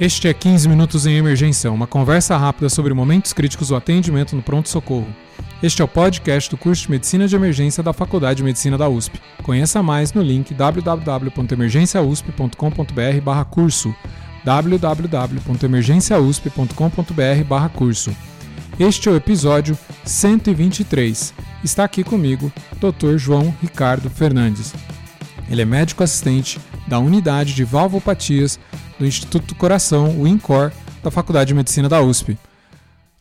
Este é 15 Minutos em Emergência, uma conversa rápida sobre momentos críticos do atendimento no pronto-socorro. Este é o podcast do curso de Medicina de Emergência da Faculdade de Medicina da USP. Conheça mais no link www.emergenciausp.com.br curso www.emergenciausp.com.br curso. Este é o episódio 123. Está aqui comigo Dr. João Ricardo Fernandes. Ele é médico assistente da Unidade de Valvopatias do Instituto do Coração, o INCOR, da Faculdade de Medicina da USP.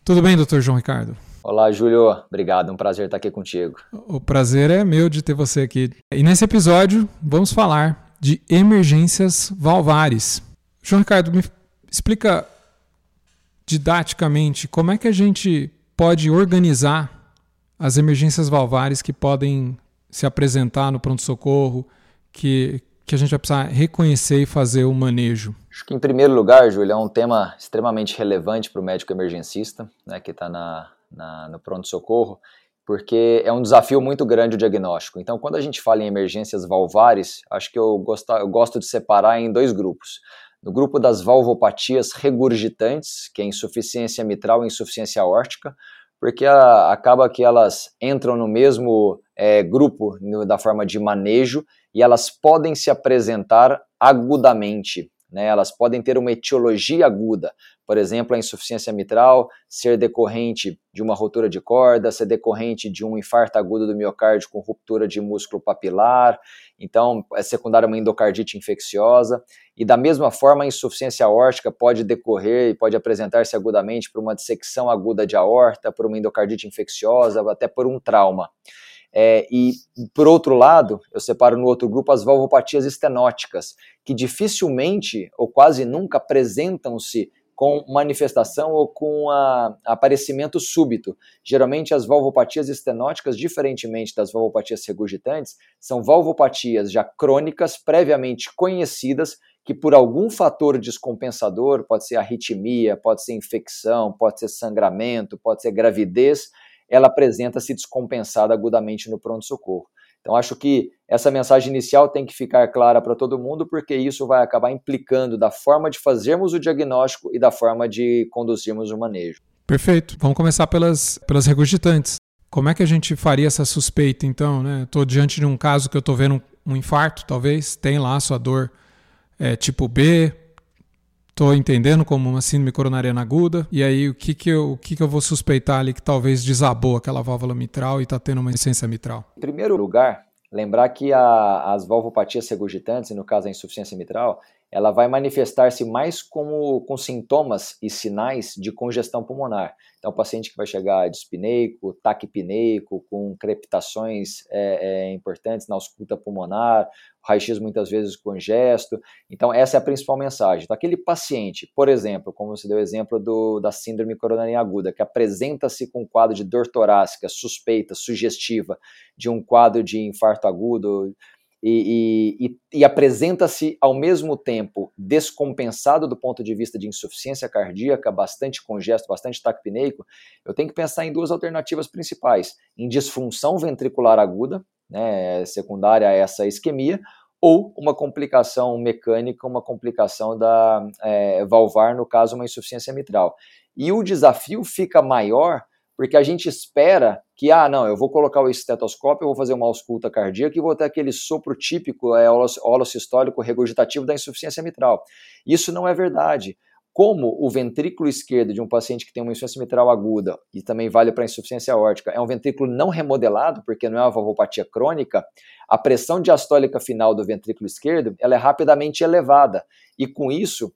Tudo bem, doutor João Ricardo? Olá, Júlio. Obrigado, um prazer estar aqui contigo. O prazer é meu de ter você aqui. E nesse episódio, vamos falar de emergências valvares. João Ricardo, me explica didaticamente como é que a gente pode organizar as emergências valvares que podem se apresentar no pronto-socorro, que, que a gente vai precisar reconhecer e fazer o manejo? Acho que, em primeiro lugar, Júlio, é um tema extremamente relevante para o médico emergencista, né, que está na, na, no pronto-socorro, porque é um desafio muito grande o diagnóstico. Então, quando a gente fala em emergências valvares, acho que eu, gosto, eu gosto de separar em dois grupos. No grupo das valvopatias regurgitantes, que é insuficiência mitral e insuficiência órtica, porque a, acaba que elas entram no mesmo é, grupo no, da forma de manejo e elas podem se apresentar agudamente. Né, elas podem ter uma etiologia aguda, por exemplo, a insuficiência mitral ser decorrente de uma rotura de corda, ser decorrente de um infarto agudo do miocárdio com ruptura de músculo papilar, então é secundária uma endocardite infecciosa, e da mesma forma a insuficiência aórtica pode decorrer e pode apresentar-se agudamente por uma dissecção aguda de aorta, por uma endocardite infecciosa, até por um trauma. É, e, por outro lado, eu separo no outro grupo as valvopatias estenóticas, que dificilmente ou quase nunca apresentam-se com manifestação ou com a, aparecimento súbito. Geralmente, as valvopatias estenóticas, diferentemente das valvopatias regurgitantes, são valvopatias já crônicas, previamente conhecidas, que por algum fator descompensador, pode ser arritmia, pode ser infecção, pode ser sangramento, pode ser gravidez, ela apresenta-se descompensada agudamente no pronto-socorro. Então, acho que essa mensagem inicial tem que ficar clara para todo mundo, porque isso vai acabar implicando da forma de fazermos o diagnóstico e da forma de conduzirmos o manejo. Perfeito. Vamos começar pelas, pelas regurgitantes. Como é que a gente faria essa suspeita, então? Estou né? diante de um caso que eu estou vendo um, um, infarto, talvez, tem lá a sua dor é, tipo B, estou entendendo como uma síndrome coronariana aguda, e aí o que, que, eu, o que, que eu vou suspeitar ali que talvez desabou aquela válvula mitral e está tendo uma insuficiência mitral? Em primeiro lugar, lembrar que a, as valvopatias regurgitantes, no caso a insuficiência mitral, ela vai manifestar-se mais como, com sintomas e sinais de congestão pulmonar. Então, o paciente que vai chegar dispineico, taquipneico, com crepitações é, é, importantes na ausculta pulmonar, raio-x muitas vezes congesto. Então, essa é a principal mensagem. Então, aquele paciente, por exemplo, como você deu o exemplo do, da síndrome coronariana aguda, que apresenta-se com um quadro de dor torácica suspeita, sugestiva, de um quadro de infarto agudo, e, e, e apresenta-se ao mesmo tempo descompensado do ponto de vista de insuficiência cardíaca, bastante congesto, bastante taquipneico, eu tenho que pensar em duas alternativas principais: em disfunção ventricular aguda, né, secundária a essa isquemia, ou uma complicação mecânica, uma complicação da é, valvar, no caso, uma insuficiência mitral. E o desafio fica maior porque a gente espera que, ah, não, eu vou colocar o estetoscópio, eu vou fazer uma ausculta cardíaca e vou ter aquele sopro típico, é, holossistólico regurgitativo da insuficiência mitral. Isso não é verdade. Como o ventrículo esquerdo de um paciente que tem uma insuficiência mitral aguda, e também vale para insuficiência órtica, é um ventrículo não remodelado, porque não é uma valvopatia crônica, a pressão diastólica final do ventrículo esquerdo ela é rapidamente elevada. E com isso,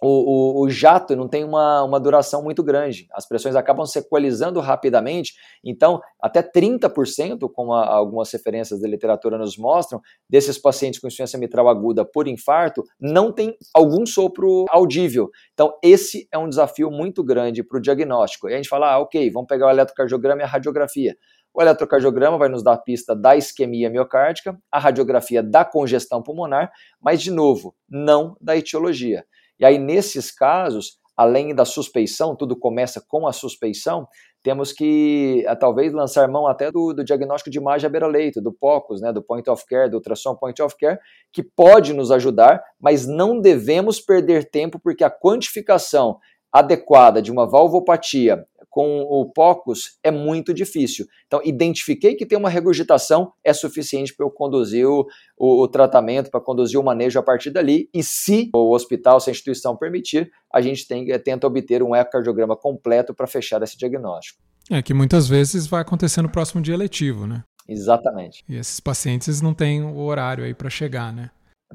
o, o, o, jato não tem uma, uma duração muito grande. As pressões acabam se equalizando rapidamente, então até 30%, como a, algumas referências da literatura nos mostram, desses pacientes com insuficiência mitral aguda por infarto, não tem algum sopro audível. Então esse é um desafio muito grande para o diagnóstico. E a gente fala, ah, ok, vamos pegar o eletrocardiograma e a radiografia. O eletrocardiograma vai nos dar a pista da isquemia miocárdica, a radiografia da congestão pulmonar, mas de novo, não da etiologia. E aí, nesses casos, além da suspeição, tudo começa com a suspeição, temos que a, talvez lançar mão até do, do diagnóstico de imagem à beira-leito, do POCUS, né, do Point of Care, do ultrassom Point of Care, que pode nos ajudar, mas não devemos perder tempo porque a quantificação adequada de uma valvopatia com o POCUS é muito difícil. Então, identifiquei que tem uma regurgitação, é suficiente para eu conduzir o, o, o tratamento, para conduzir o manejo a partir dali. E se o hospital, se a instituição permitir, a gente tem, tenta obter um ecocardiograma completo para fechar esse diagnóstico. É que muitas vezes vai acontecer no próximo dia letivo, né? Exatamente. E esses pacientes não têm o horário aí para chegar, né?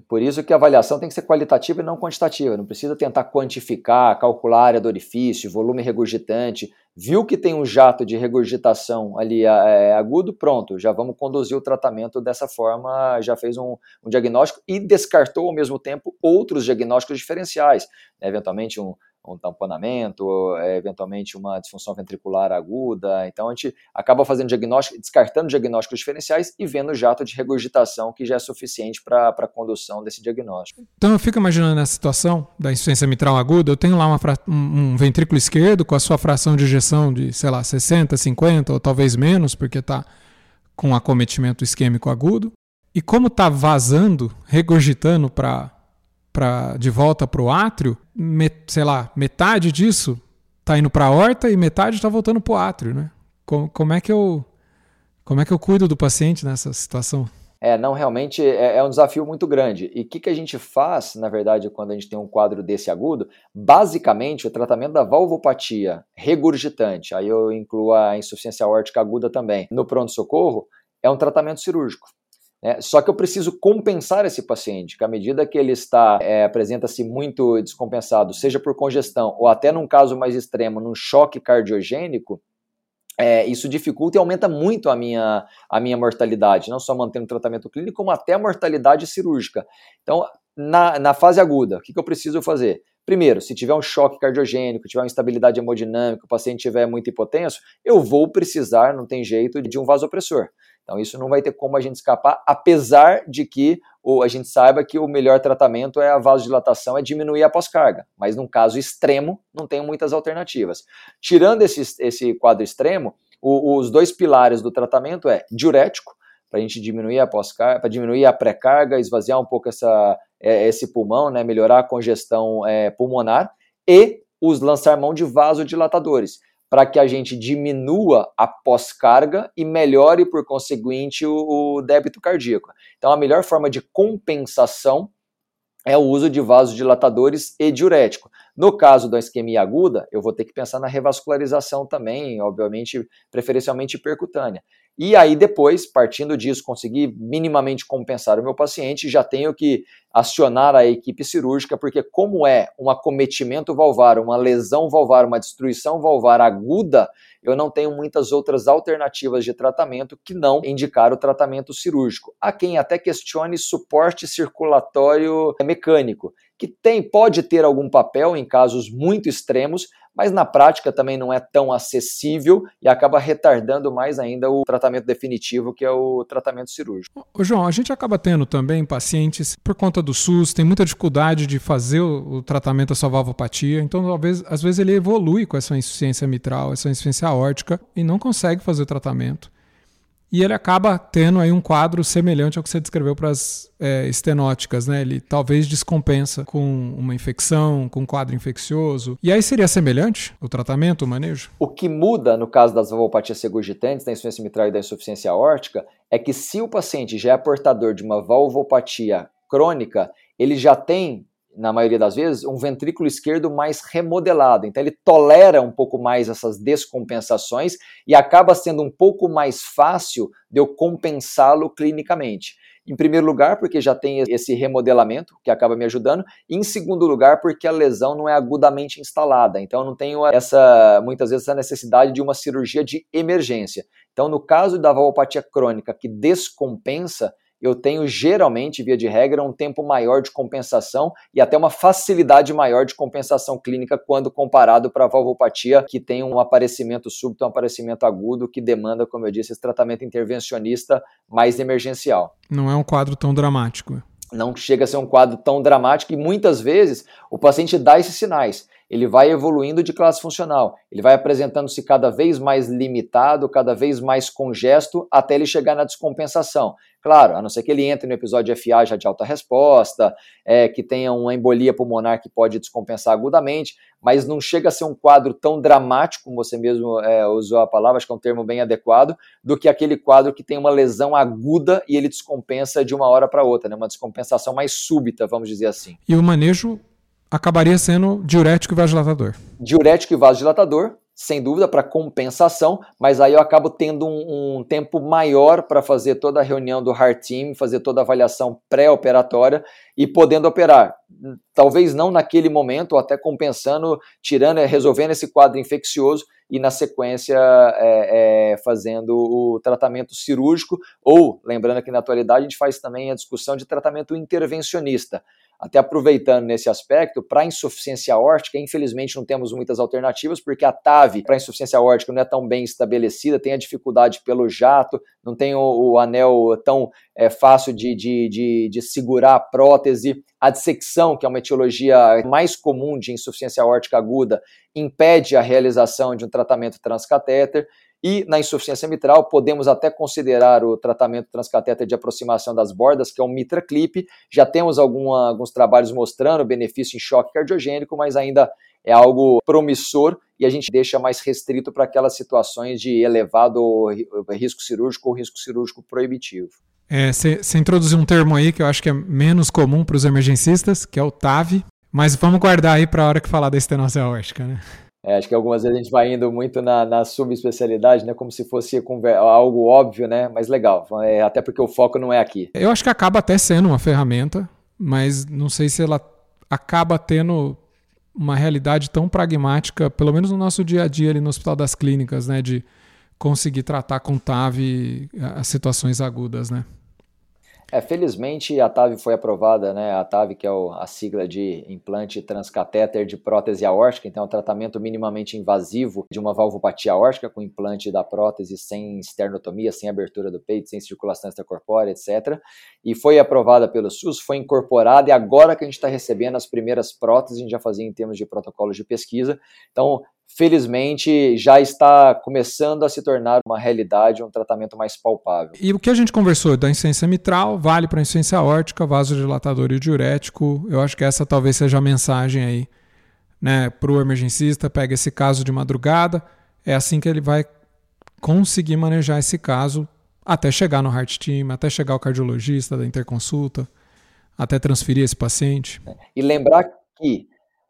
Por isso que a avaliação tem que ser qualitativa e não quantitativa. Não precisa tentar quantificar, calcular a área do orifício, volume regurgitante. Viu que tem um jato de regurgitação ali é, agudo, pronto, já vamos conduzir o tratamento dessa forma, já fez um, um diagnóstico e descartou ao mesmo tempo outros diagnósticos diferenciais. Né? Eventualmente um, um tamponamento, é, eventualmente uma disfunção ventricular aguda. Então a gente acaba fazendo diagnóstico, descartando diagnósticos diferenciais e vendo o jato de regurgitação que já é suficiente para a condução desse diagnóstico. Então eu fico imaginando essa situação da insuficiência mitral aguda, eu tenho lá uma, um, um ventrículo esquerdo com a sua fração de ejeção de, sei lá, 60, 50 ou talvez menos, porque está com acometimento isquêmico agudo. E como está vazando, regurgitando para pra, de volta para o átrio, sei lá, metade disso está indo para a horta e metade está voltando para o átrio, né? Como, como, é que eu, como é que eu cuido do paciente nessa situação? É, não, realmente é, é um desafio muito grande. E o que, que a gente faz, na verdade, quando a gente tem um quadro desse agudo? Basicamente, o tratamento da valvopatia regurgitante, aí eu incluo a insuficiência aórtica aguda também, no pronto-socorro, é um tratamento cirúrgico. Né? Só que eu preciso compensar esse paciente, que à medida que ele está é, apresenta-se muito descompensado, seja por congestão ou até num caso mais extremo, num choque cardiogênico, é, isso dificulta e aumenta muito a minha, a minha mortalidade, não só mantendo o tratamento clínico, como até a mortalidade cirúrgica. Então, na, na fase aguda, o que, que eu preciso fazer? Primeiro, se tiver um choque cardiogênico, tiver uma instabilidade hemodinâmica, o paciente estiver muito hipotenso, eu vou precisar, não tem jeito, de um vasopressor. Então, isso não vai ter como a gente escapar, apesar de que ou a gente saiba que o melhor tratamento é a vasodilatação, é diminuir a pós-carga. Mas num caso extremo, não tem muitas alternativas. Tirando esse, esse quadro extremo, o, os dois pilares do tratamento é diurético, para a gente diminuir a pós-carga, para diminuir a pré-carga, esvaziar um pouco essa, é, esse pulmão, né, melhorar a congestão é, pulmonar, e os lançar mão de vasodilatadores para que a gente diminua a pós-carga e melhore, por conseguinte, o, o débito cardíaco. Então, a melhor forma de compensação é o uso de vasodilatadores e diurético. No caso da isquemia aguda, eu vou ter que pensar na revascularização também, obviamente, preferencialmente percutânea. E aí depois, partindo disso, conseguir minimamente compensar o meu paciente, já tenho que acionar a equipe cirúrgica, porque como é um acometimento valvar, uma lesão valvar, uma destruição valvar aguda, eu não tenho muitas outras alternativas de tratamento que não indicar o tratamento cirúrgico. Há quem até questione suporte circulatório mecânico, que tem pode ter algum papel em casos muito extremos, mas na prática também não é tão acessível e acaba retardando mais ainda o tratamento definitivo, que é o tratamento cirúrgico. Ô, João, a gente acaba tendo também pacientes, por conta do SUS, tem muita dificuldade de fazer o, tratamento da sua valvopatia, então talvez, às vezes ele evolui com essa insuficiência mitral, essa insuficiência aórtica e não consegue fazer o tratamento e ele acaba tendo aí um quadro semelhante ao que você descreveu para as é, estenóticas, né? Ele talvez descompensa com uma infecção, com um quadro infeccioso. E aí seria semelhante o tratamento, o manejo? O que muda no caso das valvopatias segurgitantes, da insuficiência mitral e da insuficiência aórtica, é que se o paciente já é portador de uma valvopatia crônica, ele já tem na maioria das vezes, um ventrículo esquerdo mais remodelado. Então, ele tolera um pouco mais essas descompensações e acaba sendo um pouco mais fácil de eu compensá-lo clinicamente. Em primeiro lugar, porque já tem esse remodelamento que acaba me ajudando. E em segundo lugar, porque a lesão não é agudamente instalada. Então, eu não tenho essa, muitas vezes, essa necessidade de uma cirurgia de emergência. Então, no caso da valvopatia crônica que descompensa, eu tenho geralmente, via de regra, um tempo maior de compensação e até uma facilidade maior de compensação clínica quando comparado para a valvopatia, que tem um aparecimento súbito, um aparecimento agudo, que demanda, como eu disse, esse tratamento intervencionista mais emergencial. Não é um quadro tão dramático. Não chega a ser um quadro tão dramático e muitas vezes o paciente dá esses sinais ele vai evoluindo de classe funcional, ele vai apresentando-se cada vez mais limitado, cada vez mais congesto, até ele chegar na descompensação. Claro, a não ser que ele entre no episódio FA já de alta resposta, é, que tenha uma embolia pulmonar que pode descompensar agudamente, mas não chega a ser um quadro tão dramático, como você mesmo é, usou a palavra, acho que é um termo bem adequado, do que aquele quadro que tem uma lesão aguda e ele descompensa de uma hora para outra, né? uma descompensação mais súbita, vamos dizer assim. E o manejo acabaria sendo diurético e vasodilatador. Diurético e vasodilatador, sem dúvida, para compensação, mas aí eu acabo tendo um, um tempo maior para fazer toda a reunião do Heart Team, fazer toda a avaliação pré-operatória e podendo operar. Talvez não naquele momento, ou até compensando, tirando, resolvendo esse quadro infeccioso e na sequência é, é, fazendo o tratamento cirúrgico, ou, lembrando que na atualidade a gente faz também a discussão de tratamento intervencionista até aproveitando nesse aspecto, para insuficiência aórtica, infelizmente não temos muitas alternativas, porque a TAV para insuficiência aórtica não é tão bem estabelecida, tem a dificuldade pelo jato, não tem o, o anel tão é, fácil de, de, de, de, segurar a prótese. A dissecção, que é uma etiologia mais comum de insuficiência aórtica aguda, impede a realização de um tratamento transcatéter. E na insuficiência mitral, podemos até considerar o tratamento transcatéter de aproximação das bordas, que é um Mitra Clip. Já temos alguns trabalhos mostrando benefício em choque cardiogênico, mas ainda é algo promissor e a gente deixa mais restrito para aquelas situações de elevado risco cirúrgico ou risco cirúrgico proibitivo. Você é, introduziu um termo aí que eu acho que é menos comum para os emergencistas, que é o TAV, mas vamos guardar aí para a hora que falar da estenose aórtica, né? É, acho que algumas vezes a gente vai indo muito na, na subespecialidade, né? Como se fosse algo óbvio, né? Mas legal, é, até porque o foco não é aqui. Eu acho que acaba até sendo uma ferramenta, mas não sei se ela acaba tendo uma realidade tão pragmática, pelo menos no nosso dia a dia ali no Hospital das Clínicas, né? De conseguir tratar com TAV as situações agudas, né? É, felizmente a TAV foi aprovada, né? A TAV, que é o, a sigla de implante transcatéter de prótese aórtica, então é um tratamento minimamente invasivo de uma valvopatia aórtica com implante da prótese sem esternotomia, sem abertura do peito, sem circulação extracorpórea, etc. E foi aprovada pelo SUS, foi incorporada e agora que a gente está recebendo as primeiras próteses, a gente já fazia em termos de protocolos de pesquisa. Então, felizmente já está começando a se tornar uma realidade, um tratamento mais palpável. E o que a gente conversou da insuficiência mitral vale para a insuficiência aórtica, vasodilatador e diurético. Eu acho que essa talvez seja a mensagem aí, né, para o emergencista. Pega esse caso de madrugada, é assim que ele vai conseguir manejar esse caso até chegar no heart team, até chegar o cardiologista da interconsulta, até transferir esse paciente. E lembrar que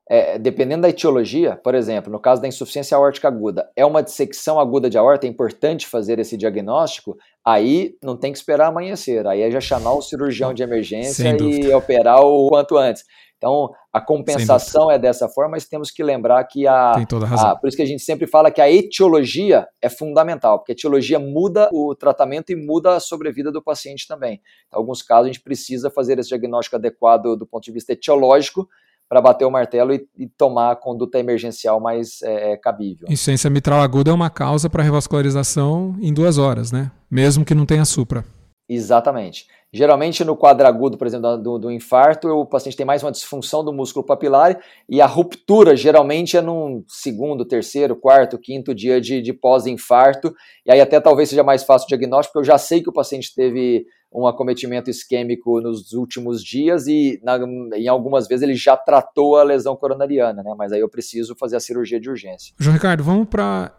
é, dependendo da etiologia, por exemplo, no caso da insuficiência aórtica aguda, é uma dissecção aguda de aorta, é importante fazer esse diagnóstico, aí não tem que esperar amanhecer, aí é já chamar o cirurgião de emergência e operar o quanto antes. Então, a compensação é dessa forma, mas temos que lembrar que a, Tem toda a razão. A, por isso que a gente sempre fala que a etiologia é fundamental, porque a etiologia muda o tratamento e muda a sobrevida do paciente também. Em alguns casos, a gente precisa fazer esse diagnóstico adequado do ponto de vista etiológico, para bater o martelo e, e, tomar a conduta emergencial mais é, é, cabível. Insuficiência mitral aguda é uma causa para revascularização em duas horas, né? Mesmo que não tenha supra. Exatamente. Geralmente no quadro agudo, por exemplo, do, do, infarto, o paciente tem mais uma disfunção do músculo papilar e a ruptura geralmente é num segundo, terceiro, quarto, quinto dia de, de pós-infarto. E aí até talvez seja mais fácil o diagnóstico, porque eu já sei que o paciente teve um acometimento isquêmico nos últimos dias e na, em algumas vezes ele já tratou a lesão coronariana, né? Mas aí eu preciso fazer a cirurgia de urgência. João Ricardo, vamos para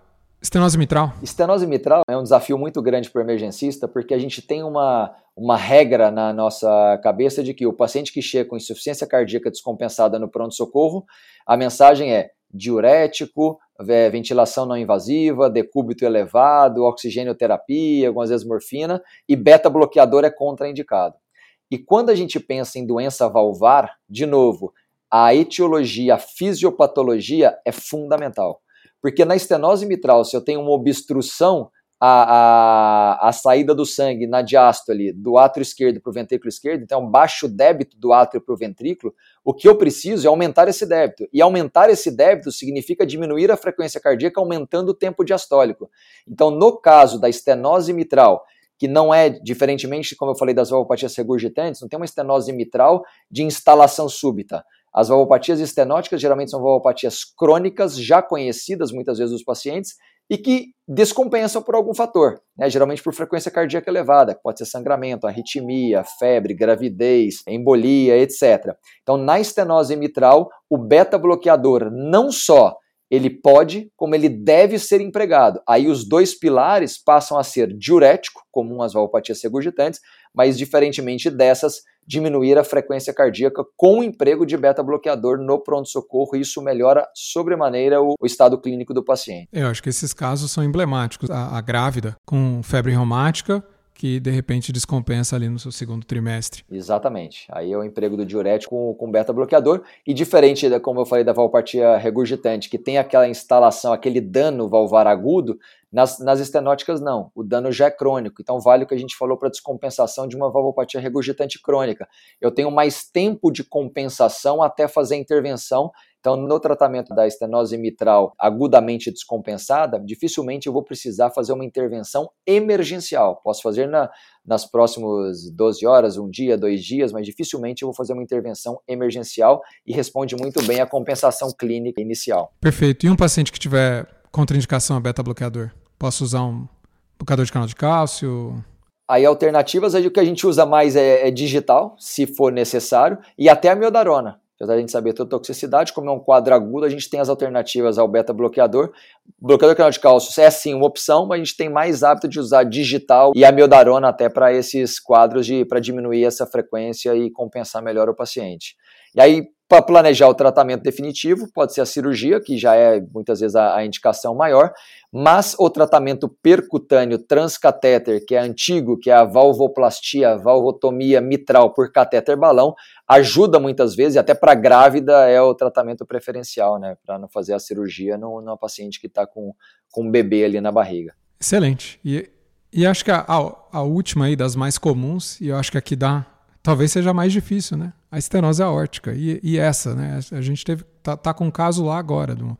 estenose mitral. Estenose mitral é um desafio muito grande para o emergencista porque a gente tem uma, uma regra na nossa cabeça de que o paciente que chega com insuficiência cardíaca descompensada no pronto-socorro, a mensagem é diurético, é, ventilação não invasiva, decúbito elevado, oxigênio-terapia, algumas vezes morfina, e beta-bloqueador é contraindicado. E quando a gente pensa em doença valvar, de novo, a etiologia, a fisiopatologia é fundamental. Porque na estenose mitral, se eu tenho uma obstrução a, a, a saída do sangue na diástole do átrio esquerdo para o ventrículo esquerdo, então baixo débito do átrio para o ventrículo, o que eu preciso é aumentar esse débito. E aumentar esse débito significa diminuir a frequência cardíaca aumentando o tempo diastólico. Então, no caso da estenose mitral, que não é, diferentemente, como eu falei das valvopatias regurgitantes, não tem uma estenose mitral de instalação súbita. As valvopatias estenóticas geralmente são valvopatias crônicas, já conhecidas muitas vezes dos pacientes, e que descompensam por algum fator, né? geralmente por frequência cardíaca elevada, pode ser sangramento, arritmia, febre, gravidez, embolia, etc. Então, na estenose mitral, o beta-bloqueador não só ele pode, como ele deve ser empregado. Aí os dois pilares passam a ser diurético, comum às valvopatias regurgitantes, mas diferentemente dessas, diminuir a frequência cardíaca com o emprego de beta-bloqueador no pronto-socorro. Isso melhora sobremaneira o, o, estado clínico do paciente. Eu acho que esses casos são emblemáticos. A, a grávida com febre reumática que de repente descompensa ali no seu segundo trimestre. Exatamente. Aí é o emprego do diurético com, com beta-bloqueador. E diferente, da, como eu falei, da valvopatia regurgitante, que tem aquela instalação, aquele dano valvar agudo, nas, nas estenóticas não. O dano já é crônico. Então vale o que a gente falou para descompensação de uma valvopatia regurgitante crônica. Eu tenho mais tempo de compensação até fazer a intervenção então, no tratamento da estenose mitral agudamente descompensada, dificilmente eu vou precisar fazer uma intervenção emergencial. Posso fazer na, nas próximas 12 horas, um dia, dois dias, mas dificilmente eu vou fazer uma intervenção emergencial e responde muito bem à compensação clínica inicial. Perfeito. E um paciente que tiver contraindicação a beta-bloqueador? Posso usar um bloqueador de canal de cálcio? Aí alternativas, aí o que a gente usa mais é, é digital, se for necessário, e até a miodarona. Apesar de a gente saber toda a toxicidade, como é um quadro agudo, a gente tem as alternativas ao beta-bloqueador. Bloqueador canal de cálcio é sim uma opção, mas a gente tem mais hábito de usar digital e a miodarona até para esses quadros para diminuir essa frequência e compensar melhor o paciente. E aí, para planejar o tratamento definitivo, pode ser a cirurgia, que já é muitas vezes a, a, indicação maior, mas o tratamento percutâneo transcatéter, que é antigo, que é a valvoplastia, a valvotomia mitral por catéter balão, ajuda muitas vezes, e até para grávida é o tratamento preferencial, né? Para não fazer a cirurgia numa paciente que está com, com um bebê ali na barriga. Excelente. E, e acho que a, a, a última aí das mais comuns, e eu acho que aqui dá talvez seja mais difícil, né? A estenose aórtica. E, e essa, né? A gente teve tá, tá com um caso lá agora, de um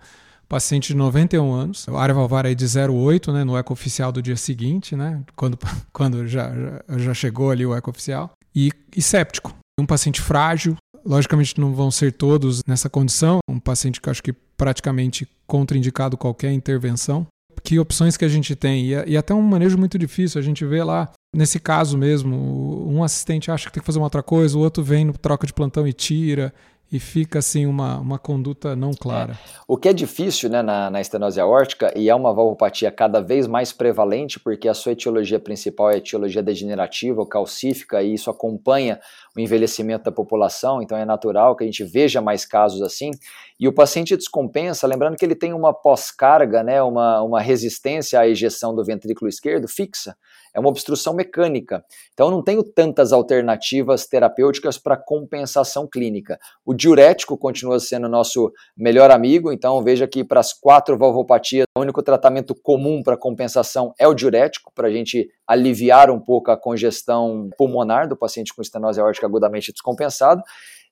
paciente de 91 anos, área valvar aí de 0,8, né? No eco oficial do dia seguinte, né? Quando, quando já, já, já chegou ali o eco oficial. E, e séptico. Um paciente frágil, logicamente não vão ser todos nessa condição. Um paciente que acho que praticamente contraindicado qualquer intervenção que opções que a gente tem. E, e, até um manejo muito difícil. A gente vê lá Nesse caso mesmo, um assistente acha que tem que fazer uma outra coisa, o outro vem no troca de plantão e tira, e fica assim uma, uma conduta não clara. É. O que é difícil né, na, na estenose aórtica, e é uma valvopatia cada vez mais prevalente, porque a sua etiologia principal é etiologia degenerativa ou calcífica, e isso acompanha o envelhecimento da população, então é natural que a gente veja mais casos assim. E o paciente descompensa, lembrando que ele tem uma pós-carga, né, uma, uma resistência à ejeção do ventrículo esquerdo fixa é uma obstrução mecânica. Então, eu não tenho tantas alternativas terapêuticas para compensação clínica. O diurético continua sendo nosso melhor amigo, então veja que para as quatro valvopatias, o único tratamento comum para compensação é o diurético, para a gente aliviar um pouco a congestão pulmonar do paciente com estenose aórtica agudamente descompensado.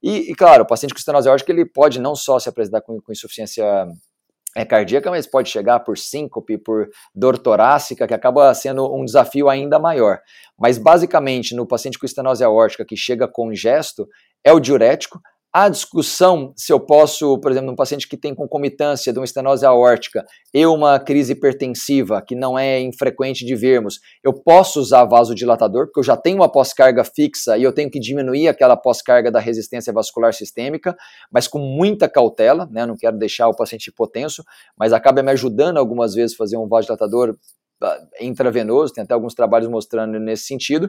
E, e, claro, o paciente com estenose aórtica ele pode não só se apresentar com, com insuficiência é cardíaca, mas pode chegar por síncope, por dor torácica, que acaba sendo um desafio ainda maior. Mas basicamente, no paciente com estenose aórtica que chega com gesto, é o diurético, a discussão se eu posso, por exemplo, num paciente que tem concomitância de uma estenose aórtica e uma crise hipertensiva, que não é infrequente de vermos, eu posso usar vasodilatador, porque eu já tenho uma pós-carga fixa e eu tenho que diminuir aquela pós-carga da resistência vascular sistêmica, mas com muita cautela, né? Não quero deixar o paciente hipotenso, mas acaba me ajudando algumas vezes a fazer um vasodilatador ah, intravenoso, tem até alguns trabalhos mostrando nesse sentido,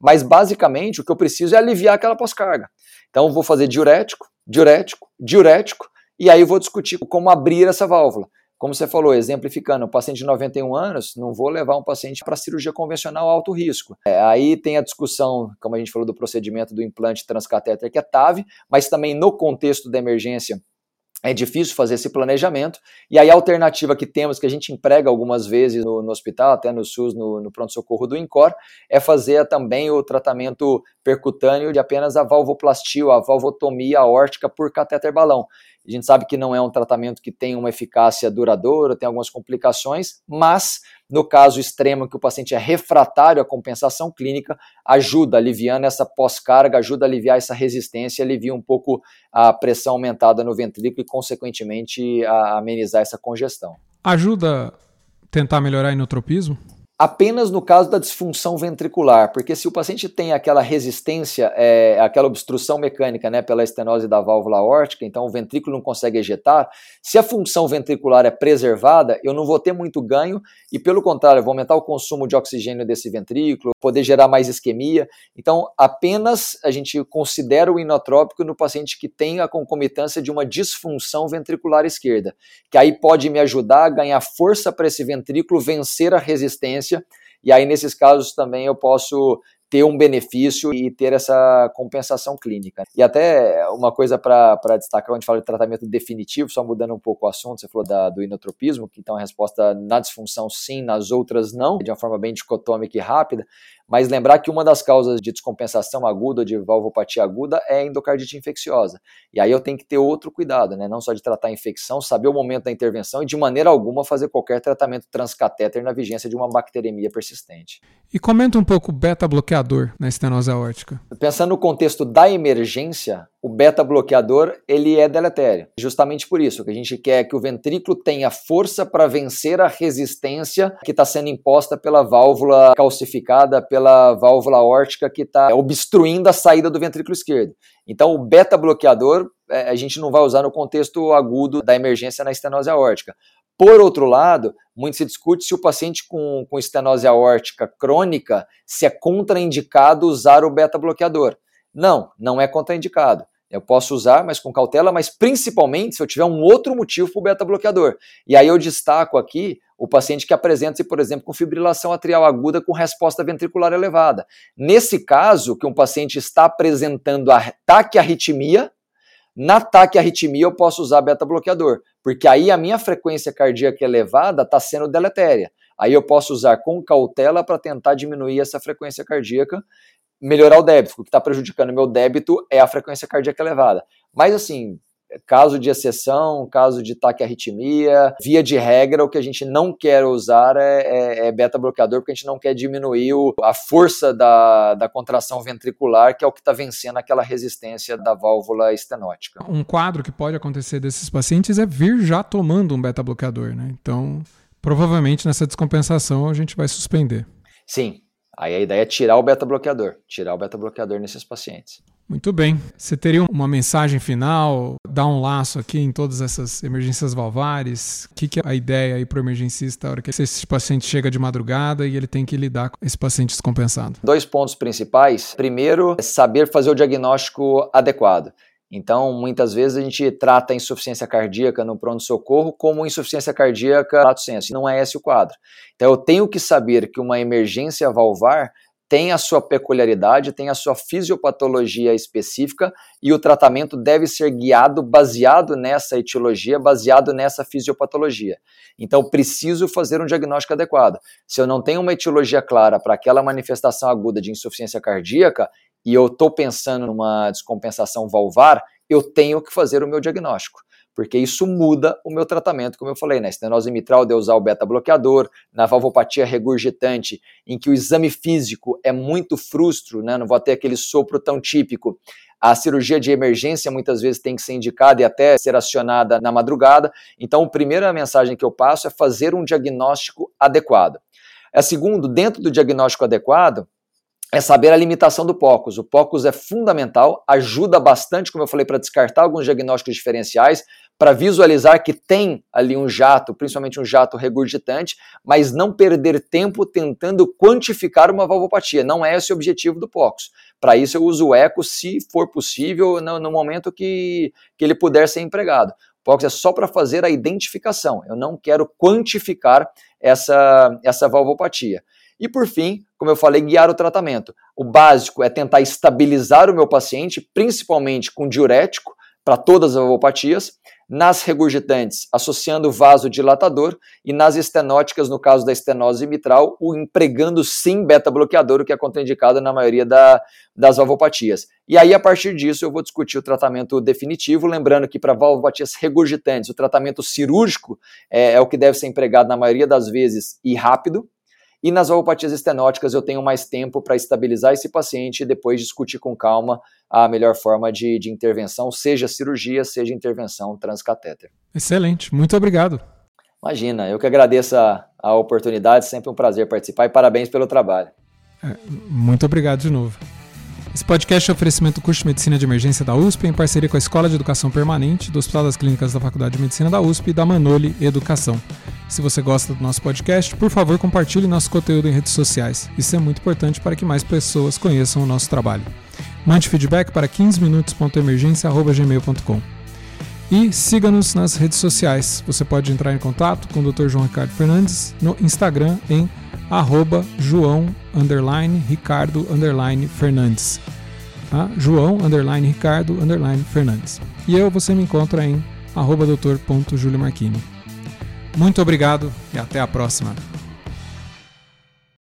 mas basicamente o que eu preciso é aliviar aquela pós-carga. Então vou fazer diurético, diurético, diurético, e aí vou discutir como abrir essa válvula. Como você falou, exemplificando, um paciente de 91 anos, não vou levar um paciente para cirurgia convencional alto risco. É, aí tem a discussão, como a gente falou, do procedimento do implante transcatéter, que é TAV, mas também no contexto da emergência é difícil fazer esse planejamento. E aí a alternativa que temos, que a gente emprega algumas vezes no, no hospital, até no SUS, no, no pronto-socorro do INCOR, é fazer também o tratamento percutâneo de apenas a valvoplastia, a valvotomia aórtica por catéter balão, A gente sabe que não é um tratamento que tem uma eficácia duradoura, tem algumas complicações, mas no caso extremo que o paciente é refratário à compensação clínica, ajuda aliviando essa pós-carga, ajuda a aliviar essa resistência, alivia um pouco a pressão aumentada no ventrículo e, consequentemente, a amenizar essa congestão. Ajuda tentar melhorar o inotropismo? Apenas no caso da disfunção ventricular, porque se o paciente tem aquela resistência, é, aquela obstrução mecânica né, pela estenose da válvula aórtica, então o ventrículo não consegue ejetar, se a função ventricular é preservada, eu não vou ter muito ganho e, pelo contrário, vou aumentar o consumo de oxigênio desse ventrículo, poder gerar mais isquemia. Então, apenas a gente considera o inotrópico no paciente que tem a concomitância de uma disfunção ventricular esquerda, que aí pode me ajudar a ganhar força para esse ventrículo vencer a resistência e aí nesses casos também eu posso ter um benefício e ter essa compensação clínica. E até uma coisa para destacar, quando a gente fala de tratamento definitivo, só mudando um pouco o assunto, você falou da, do inotropismo, que então a resposta na disfunção sim, nas outras não, de uma forma bem dicotômica e rápida, mas lembrar que uma das causas de descompensação aguda ou de valvopatia aguda é a endocardite infecciosa. E aí eu tenho que ter outro cuidado, né? não só de tratar a infecção, saber o momento da intervenção e de maneira alguma fazer qualquer tratamento transcatéter na vigência de uma bacteremia persistente. E comenta um pouco o beta-bloqueador na estenose aórtica. Pensando no contexto da emergência, o beta-bloqueador ele é deletério. Justamente por isso, que a gente quer que o ventrículo tenha força para vencer a resistência que está sendo imposta pela válvula calcificada, pela válvula aórtica que está obstruindo a saída do ventrículo esquerdo. Então, o beta-bloqueador é, a gente não vai usar no contexto agudo da emergência na estenose aórtica. Por outro lado, muito se discute se o paciente com, com estenose aórtica crônica se é contraindicado usar o beta-bloqueador. Não, não é contraindicado. Eu posso usar, mas com cautela, mas principalmente se eu tiver um outro motivo para o beta-bloqueador. E aí eu destaco aqui o paciente que apresenta-se, por exemplo, com fibrilação atrial aguda com resposta ventricular elevada. Nesse caso, que um paciente está apresentando ataque arritmia, na ataque arritmia eu posso usar beta-bloqueador, porque aí a minha frequência cardíaca elevada está sendo deletéria. Aí eu posso usar com cautela para tentar diminuir essa frequência cardíaca melhorar o débito. O que está prejudicando o meu débito é a frequência cardíaca elevada. Mas, assim, caso de exceção, caso de taquiarritmia, via de regra, o que a gente não quer usar é, é, é beta-bloqueador, porque a gente não quer diminuir o, a força da, da contração ventricular, que é o que está vencendo aquela resistência da válvula estenótica. Um quadro que pode acontecer desses pacientes é vir já tomando um beta-bloqueador, né? Então, provavelmente nessa descompensação a gente vai suspender. Sim, Aí a ideia é tirar o beta-bloqueador, tirar o beta-bloqueador nesses pacientes. Muito bem. Você teria uma mensagem final, dar um laço aqui em todas essas emergências valvares? O que, que é a ideia aí para o emergencista na hora que esse paciente chega de madrugada e ele tem que lidar com esse paciente descompensado? Dois pontos principais. Primeiro, saber fazer o diagnóstico adequado. Então, muitas vezes a gente trata a insuficiência cardíaca no pronto-socorro como insuficiência cardíaca lato sensu. Não é esse o quadro. Então, eu tenho que saber que uma emergência valvar tem a sua peculiaridade, tem a sua fisiopatologia específica e o tratamento deve ser guiado baseado nessa etiologia, baseado nessa fisiopatologia. Então, preciso fazer um diagnóstico adequado. Se eu não tenho uma etiologia clara para aquela manifestação aguda de insuficiência cardíaca, e eu estou pensando numa descompensação valvar, eu tenho que fazer o meu diagnóstico, porque isso muda o meu tratamento, como eu falei, na estenose mitral de usar o beta-bloqueador, na valvopatia regurgitante, em que o exame físico é muito frustro, né, não vou ter aquele sopro tão típico, a cirurgia de emergência muitas vezes tem que ser indicada e até ser acionada na madrugada. Então, a primeira mensagem que eu passo é fazer um diagnóstico adequado. A segundo, dentro do diagnóstico adequado, é saber a limitação do POCUS. O POCUS é fundamental, ajuda bastante, como eu falei, para descartar alguns diagnósticos diferenciais, para visualizar que tem ali um jato, principalmente um jato regurgitante, mas não perder tempo tentando quantificar uma valvopatia. Não é esse o objetivo do POCUS. Para isso eu uso o eco, se for possível, no, no momento que, que ele puder ser empregado. POCUS é só para fazer a identificação. Eu não quero quantificar essa, essa valvopatia. E por fim, como eu falei, guiar o tratamento. O básico é tentar estabilizar o meu paciente, principalmente com diurético, para todas as valvopatias. nas regurgitantes, associando vasodilatador, e nas estenóticas, no caso da estenose mitral, o empregando sim beta-bloqueador, o que é contraindicado na maioria da, das valvopatias. E aí, a partir disso, eu vou discutir o tratamento definitivo, lembrando que para valvopatias regurgitantes, o tratamento cirúrgico é, é o que deve ser empregado na maioria das vezes e rápido, e nas valvopatias estenóticas eu tenho mais tempo para estabilizar esse paciente e depois discutir com calma a melhor forma de, de intervenção, seja cirurgia, seja intervenção transcatéter. Excelente, muito obrigado. Imagina, eu que agradeço a, a oportunidade, sempre um prazer participar e parabéns pelo trabalho. É, muito obrigado de novo. Esse podcast é oferecimento do curso de Medicina de Emergência da USP, em parceria com a Escola de Educação Permanente, do Hospital das Clínicas da Faculdade de Medicina da USP e da Manoli Educação. Se você gosta do nosso podcast, por favor, compartilhe nosso conteúdo em redes sociais. Isso é muito importante para que mais pessoas conheçam o nosso trabalho. Mande feedback para 15minutos.emergência.gmail.com e siga-nos nas redes sociais. Você pode entrar em contato com o Dr. João Ricardo Fernandes no Instagram em arroba João underline Ricardo underline Fernandes. Tá? João underline Ricardo underline Fernandes. E eu você me encontra em arroba doutor.juliomarquini. Muito obrigado e até a próxima.